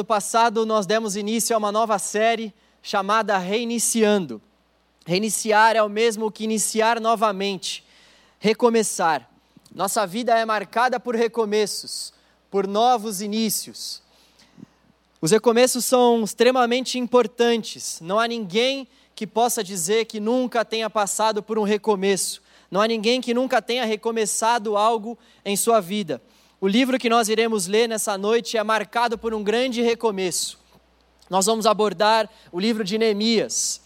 No passado, nós demos início a uma nova série chamada Reiniciando. Reiniciar é o mesmo que iniciar novamente, recomeçar. Nossa vida é marcada por recomeços, por novos inícios. Os recomeços são extremamente importantes. Não há ninguém que possa dizer que nunca tenha passado por um recomeço. Não há ninguém que nunca tenha recomeçado algo em sua vida. O livro que nós iremos ler nessa noite é marcado por um grande recomeço. Nós vamos abordar o livro de Neemias.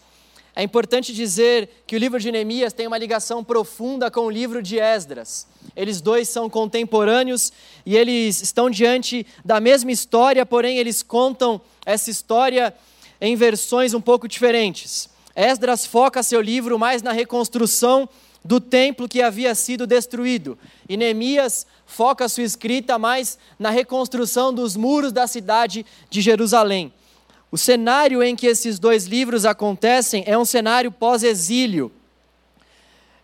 É importante dizer que o livro de Neemias tem uma ligação profunda com o livro de Esdras. Eles dois são contemporâneos e eles estão diante da mesma história, porém eles contam essa história em versões um pouco diferentes. Esdras foca seu livro mais na reconstrução do templo que havia sido destruído. E Neemias foca sua escrita mais na reconstrução dos muros da cidade de Jerusalém. O cenário em que esses dois livros acontecem é um cenário pós-exílio.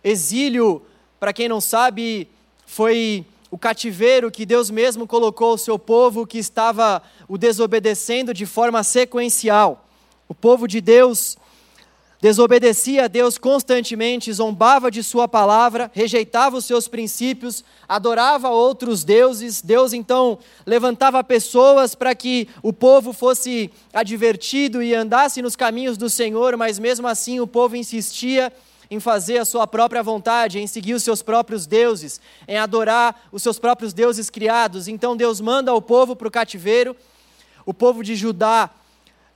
Exílio, para quem não sabe, foi o cativeiro que Deus mesmo colocou o seu povo que estava o desobedecendo de forma sequencial. O povo de Deus desobedecia a Deus constantemente, zombava de Sua palavra, rejeitava os seus princípios, adorava outros deuses. Deus então levantava pessoas para que o povo fosse advertido e andasse nos caminhos do Senhor, mas mesmo assim o povo insistia em fazer a sua própria vontade, em seguir os seus próprios deuses, em adorar os seus próprios deuses criados. Então Deus manda o povo para o cativeiro. O povo de Judá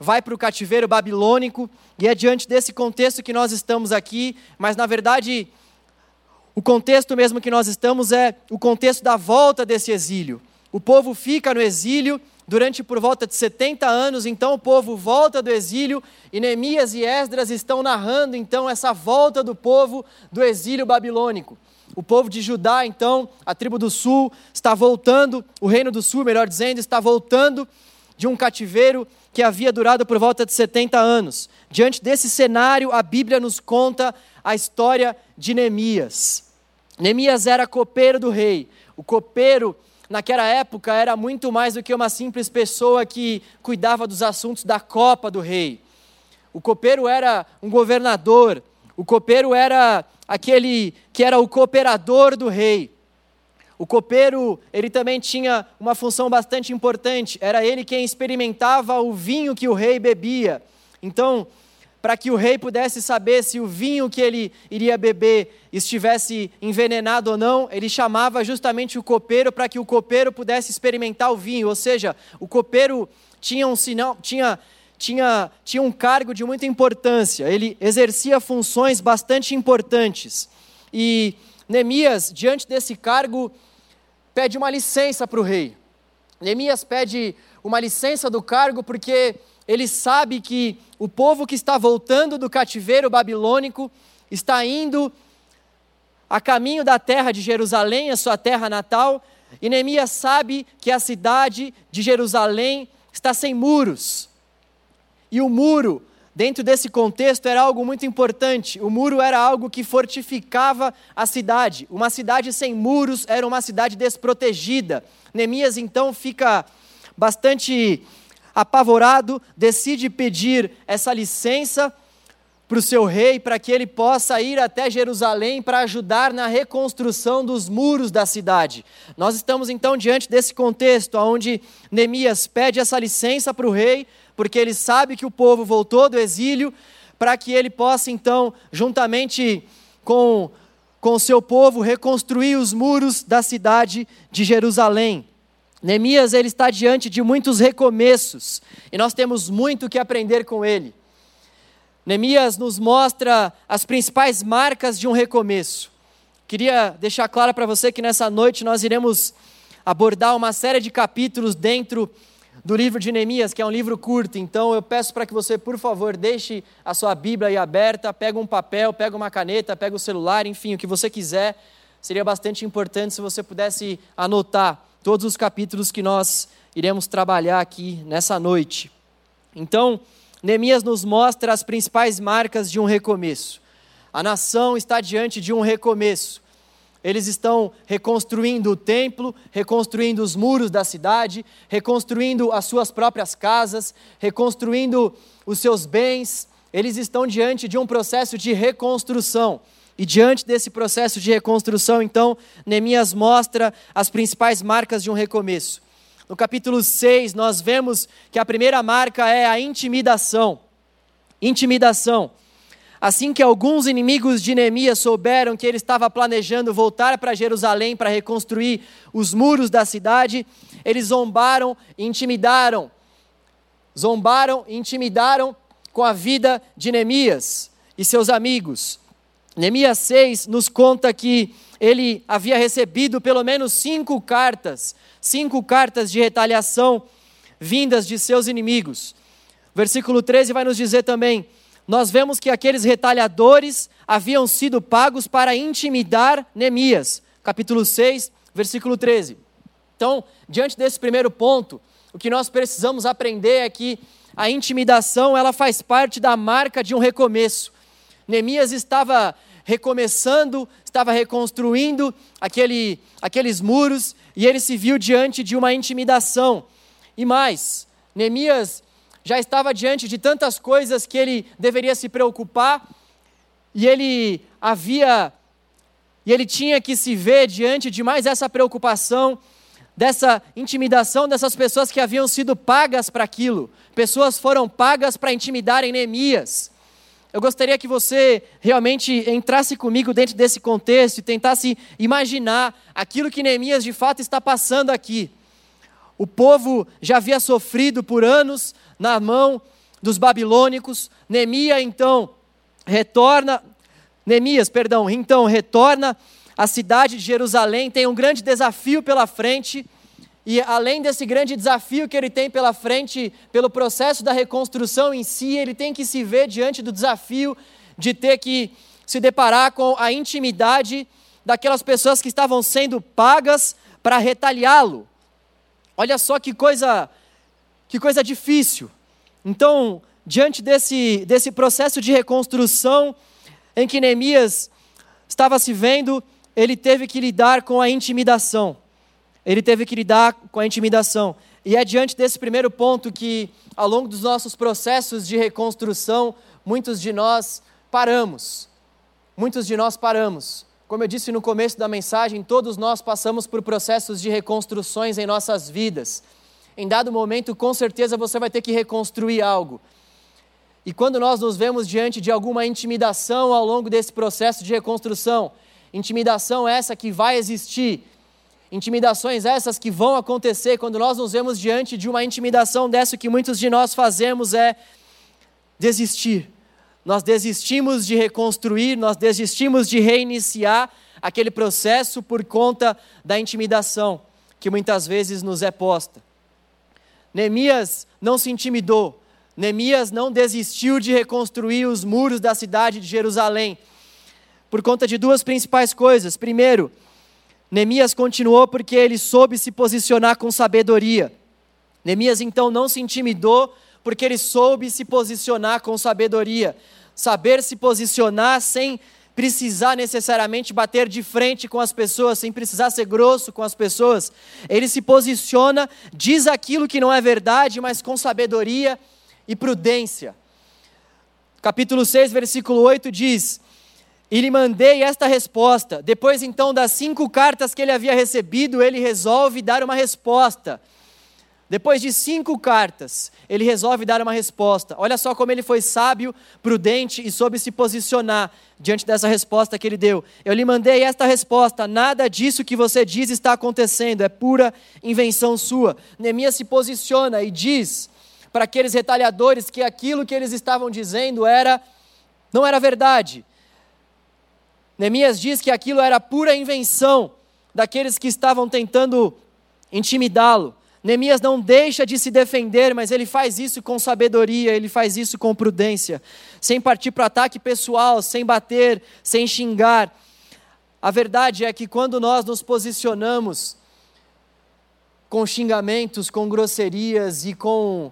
vai para o cativeiro babilônico, e é diante desse contexto que nós estamos aqui, mas na verdade, o contexto mesmo que nós estamos é o contexto da volta desse exílio. O povo fica no exílio durante por volta de 70 anos, então o povo volta do exílio, e Neemias e Esdras estão narrando então essa volta do povo do exílio babilônico. O povo de Judá, então, a tribo do sul, está voltando, o reino do sul, melhor dizendo, está voltando de um cativeiro que havia durado por volta de 70 anos. Diante desse cenário, a Bíblia nos conta a história de Neemias. Neemias era copeiro do rei. O copeiro, naquela época, era muito mais do que uma simples pessoa que cuidava dos assuntos da copa do rei. O copeiro era um governador. O copeiro era aquele que era o cooperador do rei. O copeiro, ele também tinha uma função bastante importante, era ele quem experimentava o vinho que o rei bebia. Então, para que o rei pudesse saber se o vinho que ele iria beber estivesse envenenado ou não, ele chamava justamente o copeiro para que o copeiro pudesse experimentar o vinho. Ou seja, o copeiro tinha um sinal, tinha, tinha, tinha um cargo de muita importância. Ele exercia funções bastante importantes. E Neemias, diante desse cargo, pede uma licença para o rei. Neemias pede uma licença do cargo porque ele sabe que o povo que está voltando do cativeiro babilônico está indo a caminho da terra de Jerusalém, a sua terra natal, e Neemias sabe que a cidade de Jerusalém está sem muros. E o muro Dentro desse contexto era algo muito importante. O muro era algo que fortificava a cidade. Uma cidade sem muros era uma cidade desprotegida. Neemias então fica bastante apavorado, decide pedir essa licença para o seu rei, para que ele possa ir até Jerusalém para ajudar na reconstrução dos muros da cidade. Nós estamos então diante desse contexto, onde Neemias pede essa licença para o rei, porque ele sabe que o povo voltou do exílio, para que ele possa então, juntamente com com o seu povo, reconstruir os muros da cidade de Jerusalém. Neemias ele está diante de muitos recomeços e nós temos muito que aprender com ele. Neemias nos mostra as principais marcas de um recomeço. Queria deixar claro para você que nessa noite nós iremos abordar uma série de capítulos dentro do livro de Neemias, que é um livro curto, então eu peço para que você, por favor, deixe a sua Bíblia aí aberta, pega um papel, pega uma caneta, pega o celular, enfim, o que você quiser. Seria bastante importante se você pudesse anotar todos os capítulos que nós iremos trabalhar aqui nessa noite. Então, Neemias nos mostra as principais marcas de um recomeço. A nação está diante de um recomeço. Eles estão reconstruindo o templo, reconstruindo os muros da cidade, reconstruindo as suas próprias casas, reconstruindo os seus bens. Eles estão diante de um processo de reconstrução. E diante desse processo de reconstrução, então, Neemias mostra as principais marcas de um recomeço. No capítulo 6, nós vemos que a primeira marca é a intimidação. Intimidação. Assim que alguns inimigos de Neemias souberam que ele estava planejando voltar para Jerusalém para reconstruir os muros da cidade, eles zombaram e intimidaram. Zombaram e intimidaram com a vida de Neemias e seus amigos. Neemias 6 nos conta que ele havia recebido pelo menos cinco cartas, cinco cartas de retaliação vindas de seus inimigos. Versículo 13 vai nos dizer também nós vemos que aqueles retalhadores haviam sido pagos para intimidar Neemias. Capítulo 6, versículo 13. Então, diante desse primeiro ponto, o que nós precisamos aprender é que a intimidação ela faz parte da marca de um recomeço. Neemias estava recomeçando, estava reconstruindo aquele, aqueles muros e ele se viu diante de uma intimidação. E mais, Neemias já estava diante de tantas coisas que ele deveria se preocupar, e ele havia, e ele tinha que se ver diante de mais essa preocupação, dessa intimidação dessas pessoas que haviam sido pagas para aquilo. Pessoas foram pagas para intimidarem Neemias. Eu gostaria que você realmente entrasse comigo dentro desse contexto e tentasse imaginar aquilo que Neemias de fato está passando aqui. O povo já havia sofrido por anos na mão dos babilônicos. Neemias então retorna, Neemias, perdão, então retorna à cidade de Jerusalém, tem um grande desafio pela frente. E além desse grande desafio que ele tem pela frente, pelo processo da reconstrução em si, ele tem que se ver diante do desafio de ter que se deparar com a intimidade daquelas pessoas que estavam sendo pagas para retaliá-lo. Olha só que coisa que coisa difícil. Então, diante desse, desse processo de reconstrução em que Neemias estava se vendo, ele teve que lidar com a intimidação. Ele teve que lidar com a intimidação. E é diante desse primeiro ponto que, ao longo dos nossos processos de reconstrução, muitos de nós paramos. Muitos de nós paramos. Como eu disse no começo da mensagem, todos nós passamos por processos de reconstruções em nossas vidas. Em dado momento, com certeza você vai ter que reconstruir algo. E quando nós nos vemos diante de alguma intimidação ao longo desse processo de reconstrução, intimidação essa que vai existir, intimidações essas que vão acontecer, quando nós nos vemos diante de uma intimidação dessa, o que muitos de nós fazemos é desistir. Nós desistimos de reconstruir, nós desistimos de reiniciar aquele processo por conta da intimidação que muitas vezes nos é posta. Neemias não se intimidou, Neemias não desistiu de reconstruir os muros da cidade de Jerusalém, por conta de duas principais coisas. Primeiro, Neemias continuou porque ele soube se posicionar com sabedoria. Neemias então não se intimidou porque ele soube se posicionar com sabedoria. Saber se posicionar sem precisar necessariamente bater de frente com as pessoas, sem precisar ser grosso com as pessoas. Ele se posiciona, diz aquilo que não é verdade, mas com sabedoria e prudência. Capítulo 6, versículo 8 diz: E lhe mandei esta resposta. Depois então das cinco cartas que ele havia recebido, ele resolve dar uma resposta. Depois de cinco cartas, ele resolve dar uma resposta. Olha só como ele foi sábio, prudente e soube se posicionar diante dessa resposta que ele deu. Eu lhe mandei esta resposta: nada disso que você diz está acontecendo, é pura invenção sua. Neemias se posiciona e diz para aqueles retalhadores que aquilo que eles estavam dizendo era não era verdade. Neemias diz que aquilo era pura invenção daqueles que estavam tentando intimidá-lo. Neemias não deixa de se defender, mas ele faz isso com sabedoria, ele faz isso com prudência, sem partir para ataque pessoal, sem bater, sem xingar. A verdade é que quando nós nos posicionamos com xingamentos, com grosserias e com,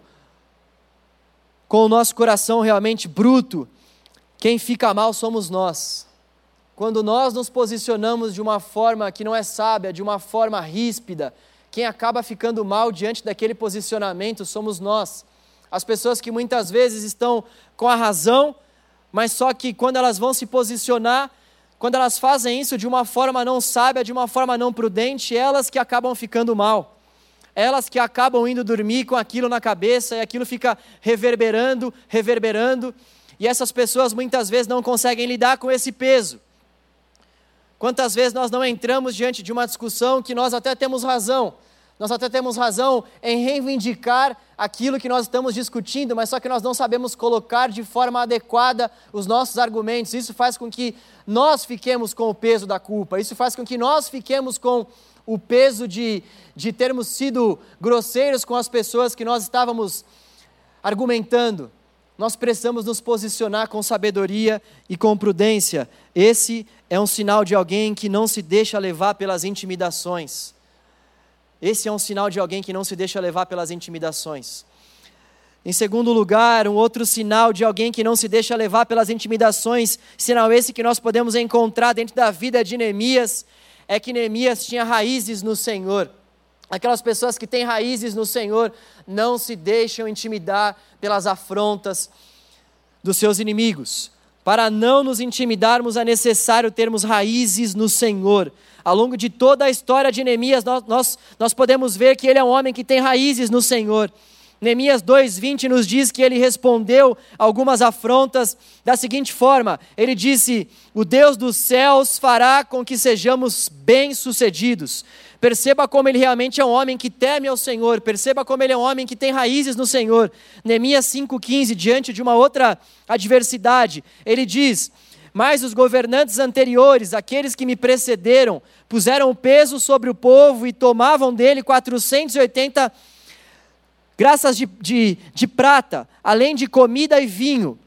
com o nosso coração realmente bruto, quem fica mal somos nós. quando nós nos posicionamos de uma forma que não é sábia, de uma forma ríspida, quem acaba ficando mal diante daquele posicionamento somos nós. As pessoas que muitas vezes estão com a razão, mas só que quando elas vão se posicionar, quando elas fazem isso de uma forma não sábia, de uma forma não prudente, elas que acabam ficando mal. Elas que acabam indo dormir com aquilo na cabeça e aquilo fica reverberando, reverberando, e essas pessoas muitas vezes não conseguem lidar com esse peso. Quantas vezes nós não entramos diante de uma discussão que nós até temos razão, nós até temos razão em reivindicar aquilo que nós estamos discutindo, mas só que nós não sabemos colocar de forma adequada os nossos argumentos. Isso faz com que nós fiquemos com o peso da culpa, isso faz com que nós fiquemos com o peso de, de termos sido grosseiros com as pessoas que nós estávamos argumentando. Nós precisamos nos posicionar com sabedoria e com prudência. Esse é um sinal de alguém que não se deixa levar pelas intimidações. Esse é um sinal de alguém que não se deixa levar pelas intimidações. Em segundo lugar, um outro sinal de alguém que não se deixa levar pelas intimidações, sinal esse que nós podemos encontrar dentro da vida de Neemias, é que Neemias tinha raízes no Senhor. Aquelas pessoas que têm raízes no Senhor não se deixam intimidar pelas afrontas dos seus inimigos. Para não nos intimidarmos, é necessário termos raízes no Senhor. Ao longo de toda a história de Neemias, nós, nós, nós podemos ver que ele é um homem que tem raízes no Senhor. Neemias 2,20 nos diz que ele respondeu algumas afrontas da seguinte forma: ele disse, O Deus dos céus fará com que sejamos bem-sucedidos. Perceba como ele realmente é um homem que teme ao Senhor, perceba como ele é um homem que tem raízes no Senhor. Neemias 5,15, diante de uma outra adversidade, ele diz: Mas os governantes anteriores, aqueles que me precederam, puseram peso sobre o povo e tomavam dele 480 graças de, de, de prata, além de comida e vinho.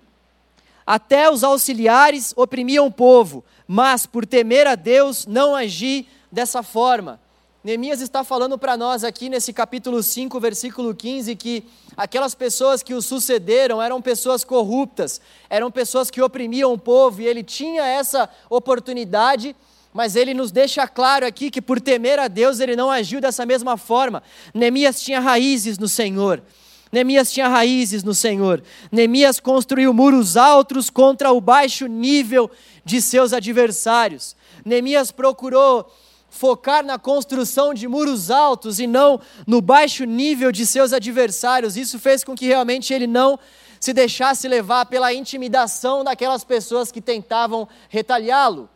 Até os auxiliares oprimiam o povo, mas por temer a Deus não agi dessa forma. Neemias está falando para nós aqui nesse capítulo 5, versículo 15, que aquelas pessoas que o sucederam eram pessoas corruptas, eram pessoas que oprimiam o povo, e ele tinha essa oportunidade, mas ele nos deixa claro aqui que por temer a Deus ele não agiu dessa mesma forma. Neemias tinha raízes no Senhor. Neemias tinha raízes no Senhor. Neemias construiu muros altos contra o baixo nível de seus adversários. Neemias procurou focar na construção de muros altos e não no baixo nível de seus adversários. Isso fez com que realmente ele não se deixasse levar pela intimidação daquelas pessoas que tentavam retalhá-lo.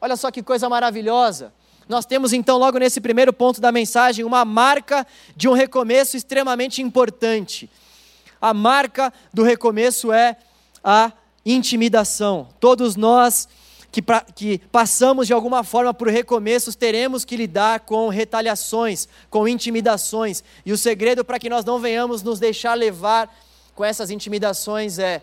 Olha só que coisa maravilhosa. Nós temos então, logo nesse primeiro ponto da mensagem, uma marca de um recomeço extremamente importante. A marca do recomeço é a intimidação. Todos nós que, pra, que passamos de alguma forma por recomeços, teremos que lidar com retaliações, com intimidações. E o segredo para que nós não venhamos nos deixar levar com essas intimidações é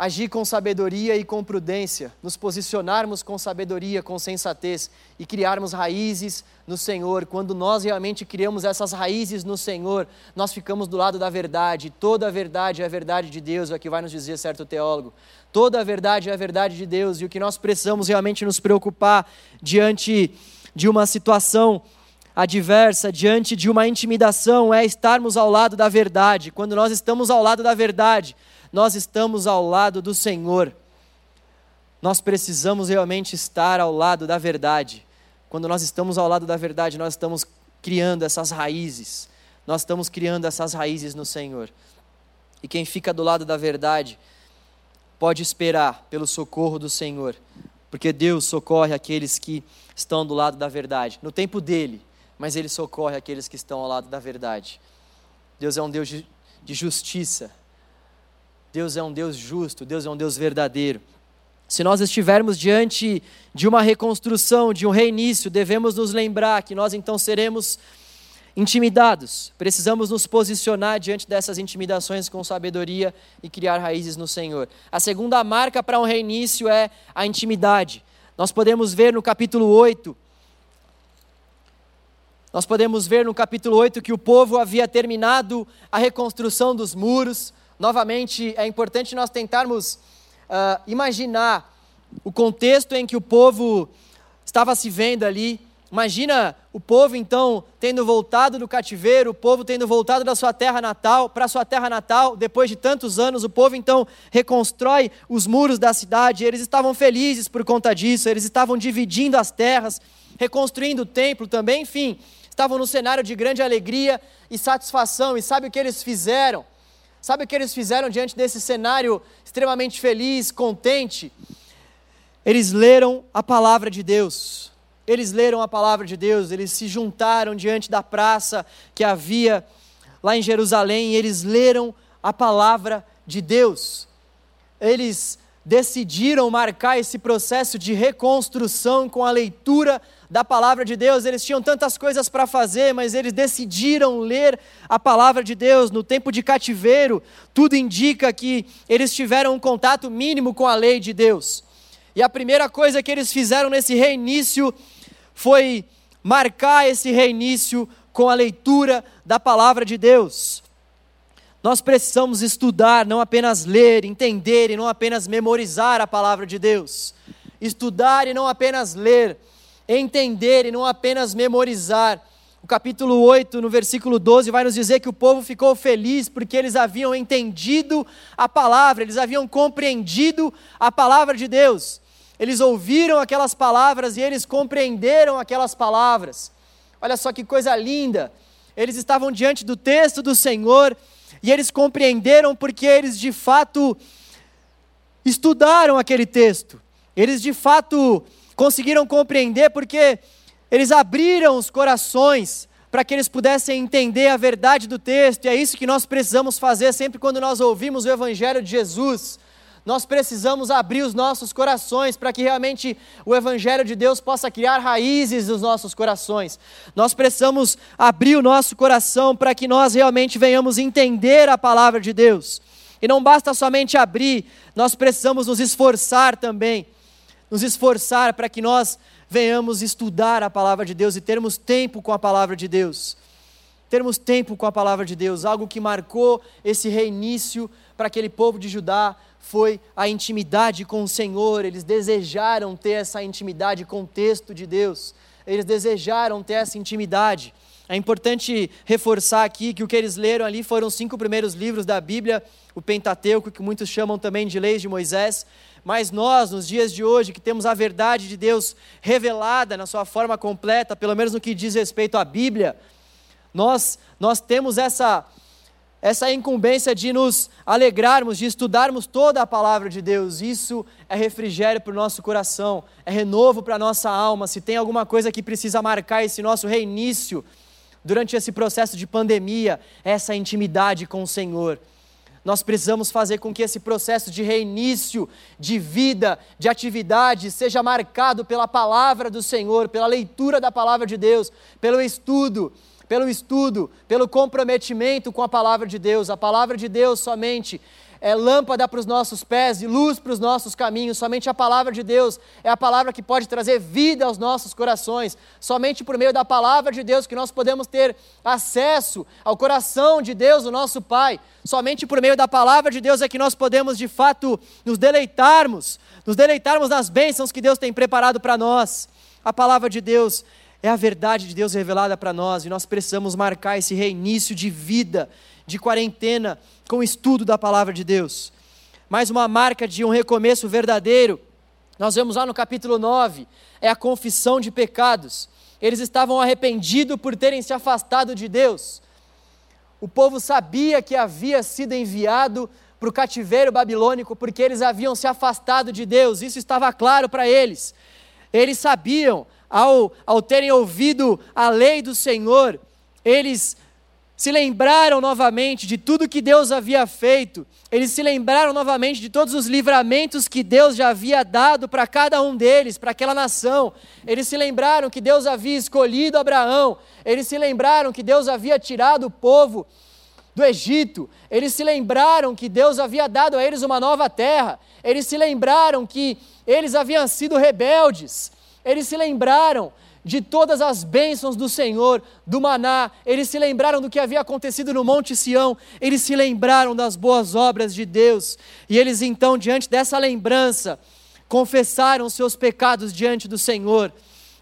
agir com sabedoria e com prudência, nos posicionarmos com sabedoria, com sensatez e criarmos raízes no Senhor. Quando nós realmente criamos essas raízes no Senhor, nós ficamos do lado da verdade. Toda a verdade é a verdade de Deus, é o que vai nos dizer certo teólogo. Toda a verdade é a verdade de Deus e o que nós precisamos realmente nos preocupar diante de uma situação adversa, diante de uma intimidação, é estarmos ao lado da verdade. Quando nós estamos ao lado da verdade, nós estamos ao lado do Senhor. Nós precisamos realmente estar ao lado da verdade. Quando nós estamos ao lado da verdade, nós estamos criando essas raízes. Nós estamos criando essas raízes no Senhor. E quem fica do lado da verdade pode esperar pelo socorro do Senhor, porque Deus socorre aqueles que estão do lado da verdade, no tempo dele, mas ele socorre aqueles que estão ao lado da verdade. Deus é um Deus de justiça, Deus é um Deus justo, Deus é um Deus verdadeiro. Se nós estivermos diante de uma reconstrução, de um reinício, devemos nos lembrar que nós então seremos intimidados. Precisamos nos posicionar diante dessas intimidações com sabedoria e criar raízes no Senhor. A segunda marca para um reinício é a intimidade. Nós podemos ver no capítulo 8 nós podemos ver no capítulo 8 que o povo havia terminado a reconstrução dos muros, Novamente, é importante nós tentarmos uh, imaginar o contexto em que o povo estava se vendo ali. Imagina o povo então tendo voltado do cativeiro, o povo tendo voltado da sua terra natal para sua terra natal, depois de tantos anos, o povo então reconstrói os muros da cidade. Eles estavam felizes por conta disso, eles estavam dividindo as terras, reconstruindo o templo também, enfim, estavam no cenário de grande alegria e satisfação. E sabe o que eles fizeram? Sabe o que eles fizeram diante desse cenário extremamente feliz, contente? Eles leram a palavra de Deus. Eles leram a palavra de Deus, eles se juntaram diante da praça que havia lá em Jerusalém e eles leram a palavra de Deus. Eles decidiram marcar esse processo de reconstrução com a leitura da palavra de Deus. Eles tinham tantas coisas para fazer, mas eles decidiram ler a palavra de Deus. No tempo de cativeiro, tudo indica que eles tiveram um contato mínimo com a lei de Deus. E a primeira coisa que eles fizeram nesse reinício foi marcar esse reinício com a leitura da palavra de Deus. Nós precisamos estudar, não apenas ler, entender e não apenas memorizar a palavra de Deus. Estudar e não apenas ler, entender e não apenas memorizar. O capítulo 8, no versículo 12, vai nos dizer que o povo ficou feliz porque eles haviam entendido a palavra, eles haviam compreendido a palavra de Deus. Eles ouviram aquelas palavras e eles compreenderam aquelas palavras. Olha só que coisa linda! Eles estavam diante do texto do Senhor e eles compreenderam porque eles de fato estudaram aquele texto. Eles de fato conseguiram compreender porque eles abriram os corações para que eles pudessem entender a verdade do texto, e é isso que nós precisamos fazer sempre quando nós ouvimos o Evangelho de Jesus. Nós precisamos abrir os nossos corações para que realmente o Evangelho de Deus possa criar raízes nos nossos corações. Nós precisamos abrir o nosso coração para que nós realmente venhamos entender a palavra de Deus. E não basta somente abrir, nós precisamos nos esforçar também nos esforçar para que nós venhamos estudar a palavra de Deus e termos tempo com a palavra de Deus. Termos tempo com a palavra de Deus, algo que marcou esse reinício para aquele povo de Judá foi a intimidade com o Senhor. Eles desejaram ter essa intimidade com o texto de Deus. Eles desejaram ter essa intimidade. É importante reforçar aqui que o que eles leram ali foram os cinco primeiros livros da Bíblia, o Pentateuco, que muitos chamam também de Leis de Moisés. Mas nós, nos dias de hoje, que temos a verdade de Deus revelada na sua forma completa, pelo menos no que diz respeito à Bíblia, nós, nós temos essa, essa incumbência de nos alegrarmos, de estudarmos toda a palavra de Deus. Isso é refrigério para o nosso coração, é renovo para a nossa alma. Se tem alguma coisa que precisa marcar esse nosso reinício durante esse processo de pandemia, é essa intimidade com o Senhor. Nós precisamos fazer com que esse processo de reinício, de vida, de atividade, seja marcado pela palavra do Senhor, pela leitura da palavra de Deus, pelo estudo, pelo estudo, pelo comprometimento com a palavra de Deus. A palavra de Deus somente é lâmpada para os nossos pés e luz para os nossos caminhos. Somente a palavra de Deus é a palavra que pode trazer vida aos nossos corações. Somente por meio da palavra de Deus que nós podemos ter acesso ao coração de Deus, o nosso Pai. Somente por meio da palavra de Deus é que nós podemos de fato nos deleitarmos, nos deleitarmos nas bênçãos que Deus tem preparado para nós. A palavra de Deus é a verdade de Deus revelada para nós e nós precisamos marcar esse reinício de vida, de quarentena, com o estudo da palavra de Deus. Mais uma marca de um recomeço verdadeiro, nós vemos lá no capítulo 9, é a confissão de pecados. Eles estavam arrependidos por terem se afastado de Deus. O povo sabia que havia sido enviado para o cativeiro babilônico porque eles haviam se afastado de Deus, isso estava claro para eles. Eles sabiam, ao, ao terem ouvido a lei do Senhor, eles se lembraram novamente de tudo que Deus havia feito, eles se lembraram novamente de todos os livramentos que Deus já havia dado para cada um deles, para aquela nação. Eles se lembraram que Deus havia escolhido Abraão, eles se lembraram que Deus havia tirado o povo do Egito, eles se lembraram que Deus havia dado a eles uma nova terra, eles se lembraram que eles haviam sido rebeldes, eles se lembraram de todas as bênçãos do Senhor, do maná, eles se lembraram do que havia acontecido no Monte Sião, eles se lembraram das boas obras de Deus, e eles então, diante dessa lembrança, confessaram seus pecados diante do Senhor.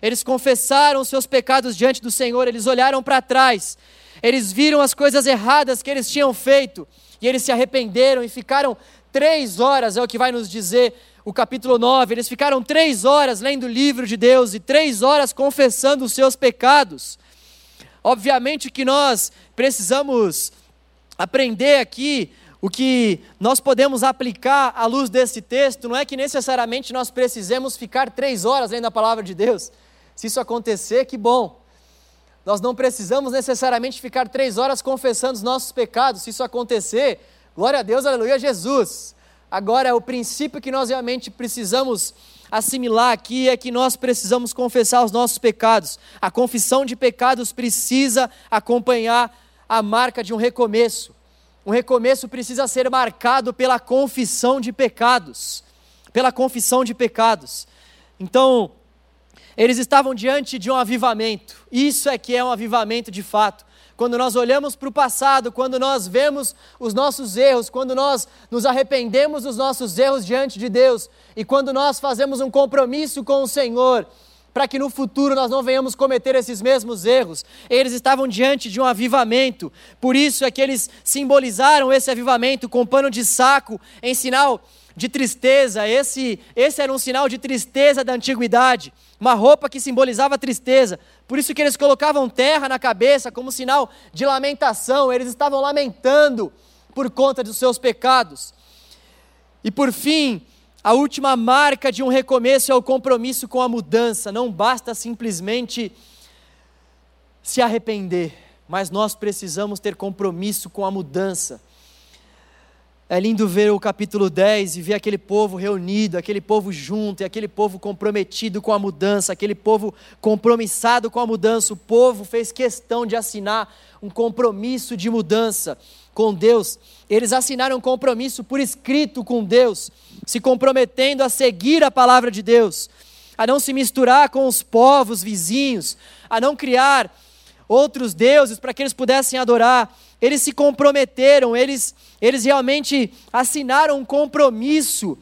Eles confessaram seus pecados diante do Senhor, eles olharam para trás, eles viram as coisas erradas que eles tinham feito. E eles se arrependeram e ficaram três horas, é o que vai nos dizer o capítulo 9. Eles ficaram três horas lendo o livro de Deus e três horas confessando os seus pecados. Obviamente que nós precisamos aprender aqui o que nós podemos aplicar à luz desse texto. Não é que necessariamente nós precisemos ficar três horas lendo a palavra de Deus. Se isso acontecer, que bom. Nós não precisamos necessariamente ficar três horas confessando os nossos pecados. Se isso acontecer, glória a Deus, aleluia, Jesus. Agora, o princípio que nós realmente precisamos assimilar aqui é que nós precisamos confessar os nossos pecados. A confissão de pecados precisa acompanhar a marca de um recomeço. Um recomeço precisa ser marcado pela confissão de pecados. Pela confissão de pecados. Então, eles estavam diante de um avivamento. Isso é que é um avivamento de fato quando nós olhamos para o passado, quando nós vemos os nossos erros, quando nós nos arrependemos dos nossos erros diante de Deus e quando nós fazemos um compromisso com o Senhor, para que no futuro nós não venhamos cometer esses mesmos erros. Eles estavam diante de um avivamento, por isso é que eles simbolizaram esse avivamento com pano de saco em sinal de tristeza. Esse, esse era um sinal de tristeza da antiguidade, uma roupa que simbolizava tristeza. Por isso que eles colocavam terra na cabeça como sinal de lamentação. Eles estavam lamentando por conta dos seus pecados. E por fim, a última marca de um recomeço é o compromisso com a mudança. Não basta simplesmente se arrepender, mas nós precisamos ter compromisso com a mudança. É lindo ver o capítulo 10 e ver aquele povo reunido, aquele povo junto, e aquele povo comprometido com a mudança, aquele povo compromissado com a mudança. O povo fez questão de assinar um compromisso de mudança com Deus. Eles assinaram um compromisso por escrito com Deus, se comprometendo a seguir a palavra de Deus, a não se misturar com os povos vizinhos, a não criar outros deuses para que eles pudessem adorar. Eles se comprometeram, eles, eles realmente assinaram um compromisso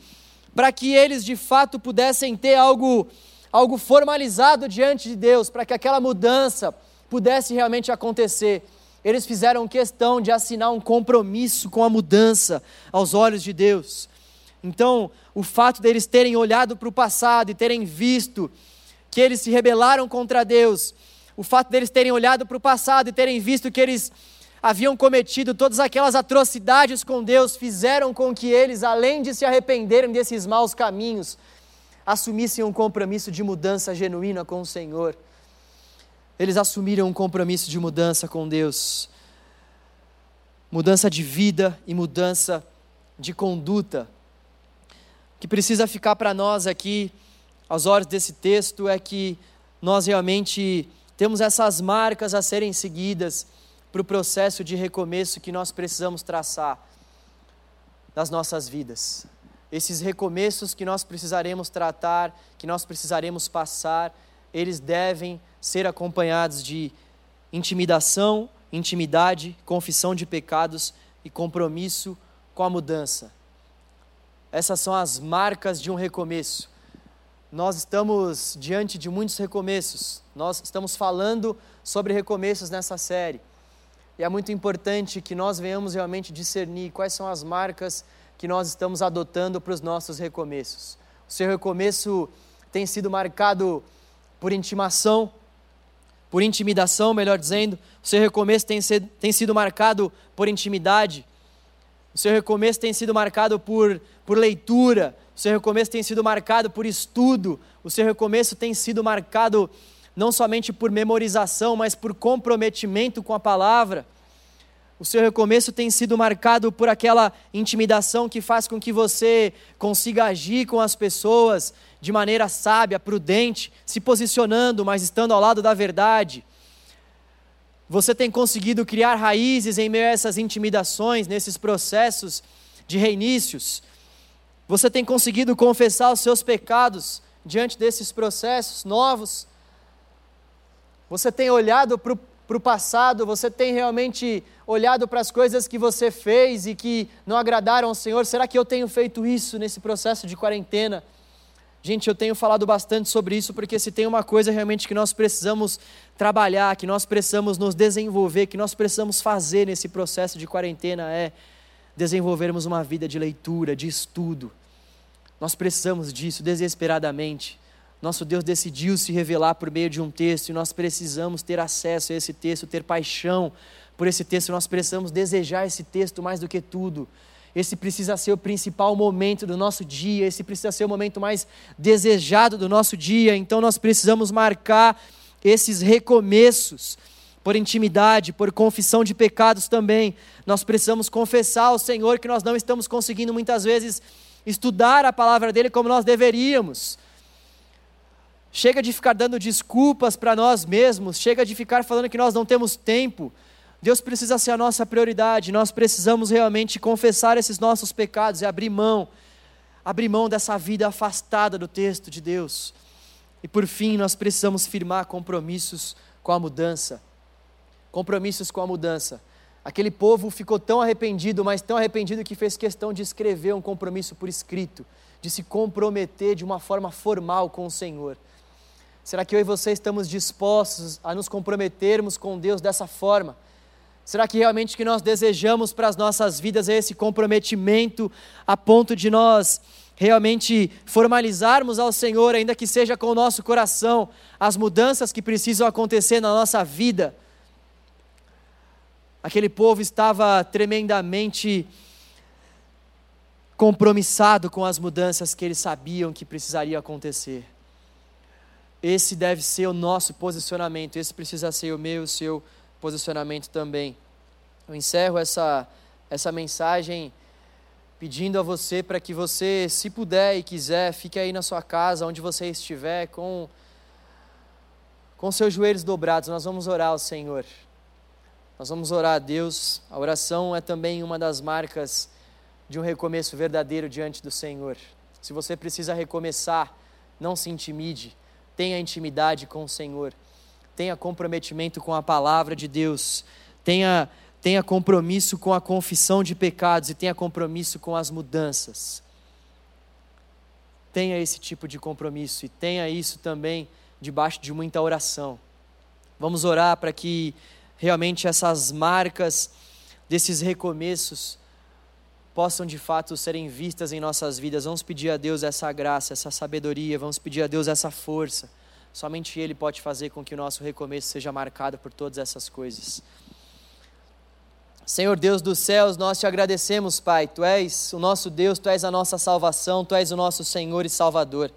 para que eles de fato pudessem ter algo, algo formalizado diante de Deus, para que aquela mudança pudesse realmente acontecer. Eles fizeram questão de assinar um compromisso com a mudança aos olhos de Deus. Então, o fato deles terem olhado para o passado e terem visto que eles se rebelaram contra Deus, o fato deles terem olhado para o passado e terem visto que eles haviam cometido todas aquelas atrocidades com Deus, fizeram com que eles, além de se arrependerem desses maus caminhos, assumissem um compromisso de mudança genuína com o Senhor. Eles assumiram um compromisso de mudança com Deus, mudança de vida e mudança de conduta. O que precisa ficar para nós aqui, aos olhos desse texto, é que nós realmente temos essas marcas a serem seguidas para o processo de recomeço que nós precisamos traçar das nossas vidas. Esses recomeços que nós precisaremos tratar, que nós precisaremos passar, eles devem ser acompanhados de intimidação, intimidade, confissão de pecados e compromisso com a mudança. Essas são as marcas de um recomeço. Nós estamos diante de muitos recomeços. Nós estamos falando sobre recomeços nessa série. E é muito importante que nós venhamos realmente discernir quais são as marcas que nós estamos adotando para os nossos recomeços. O seu recomeço tem sido marcado por intimação, por intimidação, melhor dizendo. O seu recomeço tem, sido, tem sido marcado por intimidade. O seu recomeço tem sido marcado por, por leitura, o seu recomeço tem sido marcado por estudo, o seu recomeço tem sido marcado não somente por memorização, mas por comprometimento com a palavra. O seu recomeço tem sido marcado por aquela intimidação que faz com que você consiga agir com as pessoas de maneira sábia, prudente, se posicionando, mas estando ao lado da verdade. Você tem conseguido criar raízes em meio a essas intimidações, nesses processos de reinícios. Você tem conseguido confessar os seus pecados diante desses processos novos? Você tem olhado para o passado, você tem realmente olhado para as coisas que você fez e que não agradaram ao Senhor? Será que eu tenho feito isso nesse processo de quarentena? Gente, eu tenho falado bastante sobre isso porque se tem uma coisa realmente que nós precisamos trabalhar, que nós precisamos nos desenvolver, que nós precisamos fazer nesse processo de quarentena é desenvolvermos uma vida de leitura, de estudo. Nós precisamos disso desesperadamente. Nosso Deus decidiu se revelar por meio de um texto e nós precisamos ter acesso a esse texto, ter paixão por esse texto, nós precisamos desejar esse texto mais do que tudo. Esse precisa ser o principal momento do nosso dia, esse precisa ser o momento mais desejado do nosso dia, então nós precisamos marcar esses recomeços por intimidade, por confissão de pecados também. Nós precisamos confessar ao Senhor que nós não estamos conseguindo muitas vezes estudar a palavra dele como nós deveríamos. Chega de ficar dando desculpas para nós mesmos, chega de ficar falando que nós não temos tempo. Deus precisa ser a nossa prioridade, nós precisamos realmente confessar esses nossos pecados e abrir mão, abrir mão dessa vida afastada do texto de Deus. E por fim, nós precisamos firmar compromissos com a mudança. Compromissos com a mudança. Aquele povo ficou tão arrependido, mas tão arrependido que fez questão de escrever um compromisso por escrito, de se comprometer de uma forma formal com o Senhor. Será que eu e você estamos dispostos a nos comprometermos com Deus dessa forma? Será que realmente que nós desejamos para as nossas vidas é esse comprometimento a ponto de nós realmente formalizarmos ao Senhor, ainda que seja com o nosso coração, as mudanças que precisam acontecer na nossa vida? Aquele povo estava tremendamente compromissado com as mudanças que eles sabiam que precisariam acontecer. Esse deve ser o nosso posicionamento, esse precisa ser o meu, o seu posicionamento também. Eu encerro essa, essa mensagem pedindo a você para que você, se puder e quiser, fique aí na sua casa, onde você estiver, com, com seus joelhos dobrados. Nós vamos orar ao Senhor. Nós vamos orar a Deus. A oração é também uma das marcas de um recomeço verdadeiro diante do Senhor. Se você precisa recomeçar, não se intimide tenha intimidade com o Senhor, tenha comprometimento com a palavra de Deus, tenha, tenha compromisso com a confissão de pecados e tenha compromisso com as mudanças. Tenha esse tipo de compromisso e tenha isso também debaixo de muita oração. Vamos orar para que realmente essas marcas desses recomeços possam de fato serem vistas em nossas vidas. Vamos pedir a Deus essa graça, essa sabedoria, vamos pedir a Deus essa força. Somente Ele pode fazer com que o nosso recomeço seja marcado por todas essas coisas. Senhor Deus dos céus, nós te agradecemos, Pai. Tu és o nosso Deus, tu és a nossa salvação, tu és o nosso Senhor e Salvador.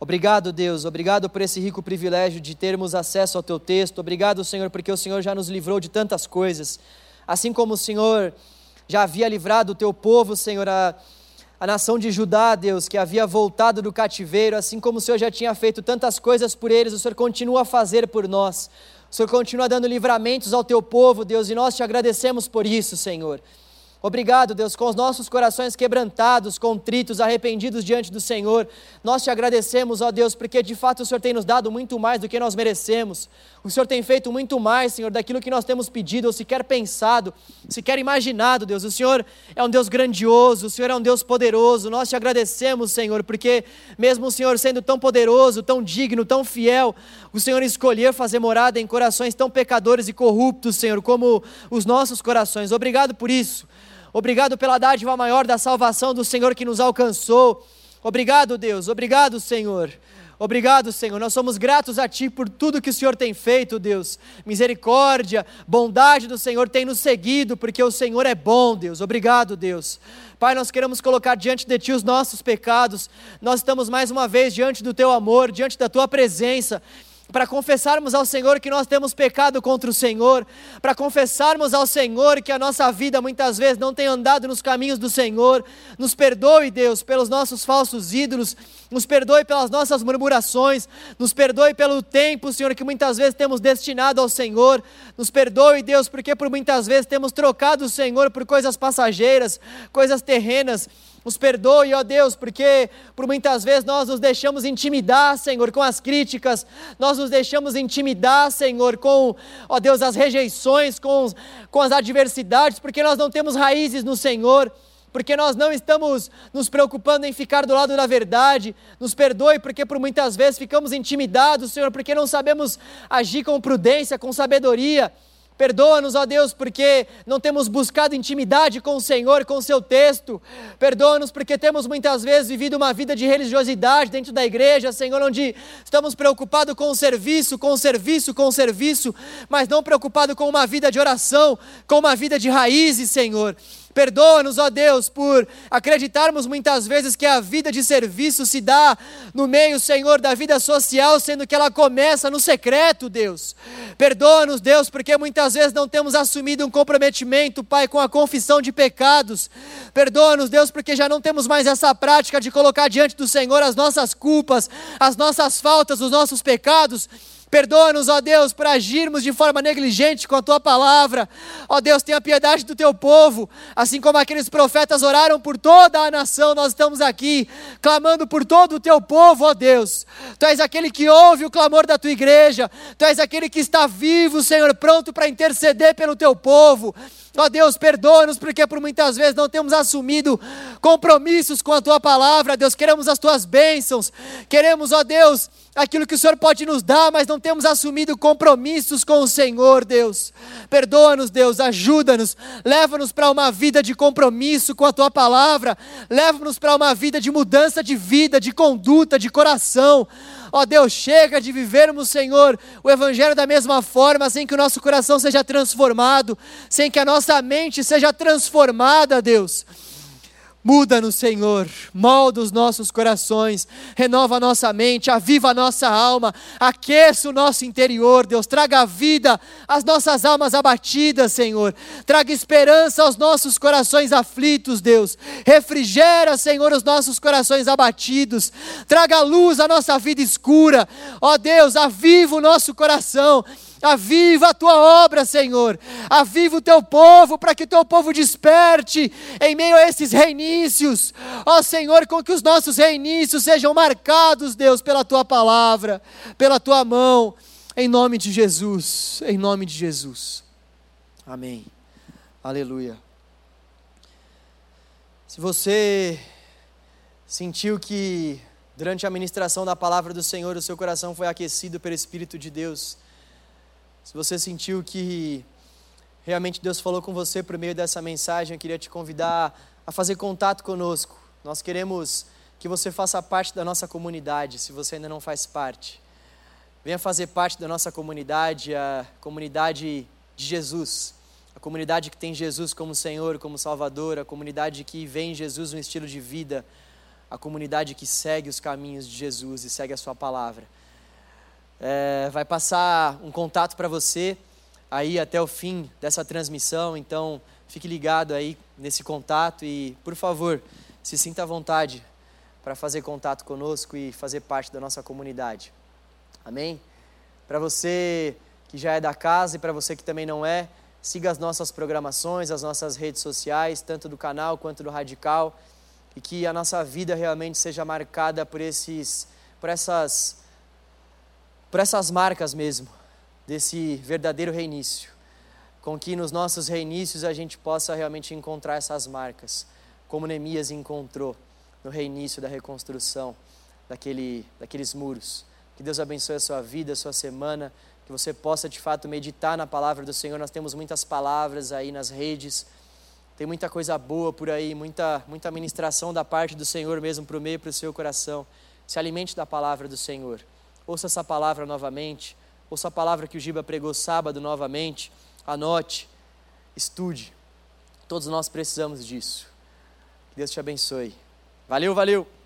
Obrigado, Deus, obrigado por esse rico privilégio de termos acesso ao teu texto. Obrigado, Senhor, porque o Senhor já nos livrou de tantas coisas. Assim como o Senhor já havia livrado o teu povo, Senhor, a, a nação de Judá, Deus, que havia voltado do cativeiro, assim como o Senhor já tinha feito tantas coisas por eles, o Senhor continua a fazer por nós. O Senhor continua dando livramentos ao teu povo, Deus, e nós te agradecemos por isso, Senhor. Obrigado, Deus, com os nossos corações quebrantados, contritos, arrependidos diante do Senhor. Nós te agradecemos, ó Deus, porque de fato o Senhor tem nos dado muito mais do que nós merecemos. O Senhor tem feito muito mais, Senhor, daquilo que nós temos pedido ou sequer pensado, sequer imaginado, Deus. O Senhor é um Deus grandioso, o Senhor é um Deus poderoso. Nós te agradecemos, Senhor, porque mesmo o Senhor sendo tão poderoso, tão digno, tão fiel, o Senhor escolher fazer morada em corações tão pecadores e corruptos, Senhor, como os nossos corações. Obrigado por isso. Obrigado pela dádiva maior da salvação do Senhor que nos alcançou. Obrigado, Deus. Obrigado, Senhor. Obrigado, Senhor. Nós somos gratos a Ti por tudo que o Senhor tem feito, Deus. Misericórdia, bondade do Senhor tem nos seguido, porque o Senhor é bom, Deus. Obrigado, Deus. Pai, nós queremos colocar diante de Ti os nossos pecados. Nós estamos mais uma vez diante do Teu amor, diante da Tua presença para confessarmos ao Senhor que nós temos pecado contra o Senhor, para confessarmos ao Senhor que a nossa vida muitas vezes não tem andado nos caminhos do Senhor. Nos perdoe, Deus, pelos nossos falsos ídolos, nos perdoe pelas nossas murmurações, nos perdoe pelo tempo, Senhor, que muitas vezes temos destinado ao Senhor. Nos perdoe, Deus, porque por muitas vezes temos trocado o Senhor por coisas passageiras, coisas terrenas nos perdoe, ó Deus, porque por muitas vezes nós nos deixamos intimidar, Senhor, com as críticas, nós nos deixamos intimidar, Senhor, com, ó Deus, as rejeições, com, com as adversidades, porque nós não temos raízes no Senhor. porque nós não estamos nos preocupando em ficar do lado da verdade. Nos perdoe, porque por muitas vezes ficamos intimidados, Senhor, porque não sabemos agir com prudência, com sabedoria. Perdoa-nos, ó Deus, porque não temos buscado intimidade com o Senhor, com o seu texto. Perdoa-nos porque temos muitas vezes vivido uma vida de religiosidade dentro da igreja, Senhor, onde estamos preocupados com o serviço, com o serviço, com o serviço, mas não preocupados com uma vida de oração, com uma vida de raízes, Senhor. Perdoa-nos, ó Deus, por acreditarmos muitas vezes que a vida de serviço se dá no meio, Senhor, da vida social, sendo que ela começa no secreto, Deus. Perdoa-nos, Deus, porque muitas vezes não temos assumido um comprometimento, Pai, com a confissão de pecados. Perdoa-nos, Deus, porque já não temos mais essa prática de colocar diante do Senhor as nossas culpas, as nossas faltas, os nossos pecados Perdoa-nos, ó Deus, por agirmos de forma negligente com a tua palavra. Ó Deus, tenha piedade do teu povo. Assim como aqueles profetas oraram por toda a nação, nós estamos aqui clamando por todo o teu povo, ó Deus. Tu és aquele que ouve o clamor da tua igreja. Tu és aquele que está vivo, Senhor, pronto para interceder pelo teu povo. Ó Deus, perdoa-nos porque por muitas vezes não temos assumido compromissos com a tua palavra, Deus. Queremos as tuas bênçãos, queremos, ó Deus, aquilo que o Senhor pode nos dar, mas não temos assumido compromissos com o Senhor, Deus. Perdoa-nos, Deus, ajuda-nos, leva-nos para uma vida de compromisso com a tua palavra, leva-nos para uma vida de mudança de vida, de conduta, de coração. Ó Deus, chega de vivermos, Senhor, o Evangelho da mesma forma, sem que o nosso coração seja transformado, sem que a nossa mente seja transformada, Deus. Muda-nos, Senhor, molda os nossos corações, renova a nossa mente, aviva a nossa alma, aqueça o nosso interior, Deus, traga vida às nossas almas abatidas, Senhor, traga esperança aos nossos corações aflitos, Deus, refrigera, Senhor, os nossos corações abatidos, traga luz à nossa vida escura, ó Deus, aviva o nosso coração, Aviva a tua obra, Senhor. Aviva o teu povo, para que o teu povo desperte em meio a esses reinícios. Ó Senhor, com que os nossos reinícios sejam marcados, Deus, pela tua palavra, pela tua mão. Em nome de Jesus. Em nome de Jesus. Amém. Aleluia. Se você sentiu que durante a ministração da palavra do Senhor o seu coração foi aquecido pelo Espírito de Deus, se você sentiu que realmente Deus falou com você por meio dessa mensagem, eu queria te convidar a fazer contato conosco. Nós queremos que você faça parte da nossa comunidade, se você ainda não faz parte. Venha fazer parte da nossa comunidade, a comunidade de Jesus. A comunidade que tem Jesus como Senhor, como Salvador, a comunidade que vê em Jesus um estilo de vida, a comunidade que segue os caminhos de Jesus e segue a Sua palavra é, vai passar um contato para você aí até o fim dessa transmissão, então fique ligado aí nesse contato e, por favor, se sinta à vontade para fazer contato conosco e fazer parte da nossa comunidade. Amém? Para você que já é da casa e para você que também não é, siga as nossas programações, as nossas redes sociais, tanto do canal quanto do Radical, e que a nossa vida realmente seja marcada por esses por essas por essas marcas mesmo, desse verdadeiro reinício. Com que nos nossos reinícios a gente possa realmente encontrar essas marcas, como Neemias encontrou no reinício da reconstrução daquele, daqueles muros. Que Deus abençoe a sua vida, a sua semana, que você possa de fato meditar na palavra do Senhor. Nós temos muitas palavras aí nas redes, tem muita coisa boa por aí, muita, muita ministração da parte do Senhor mesmo para o meio, para o seu coração. Se alimente da palavra do Senhor ouça essa palavra novamente, ouça a palavra que o Giba pregou sábado novamente, anote, estude. Todos nós precisamos disso. Que Deus te abençoe. Valeu, valeu!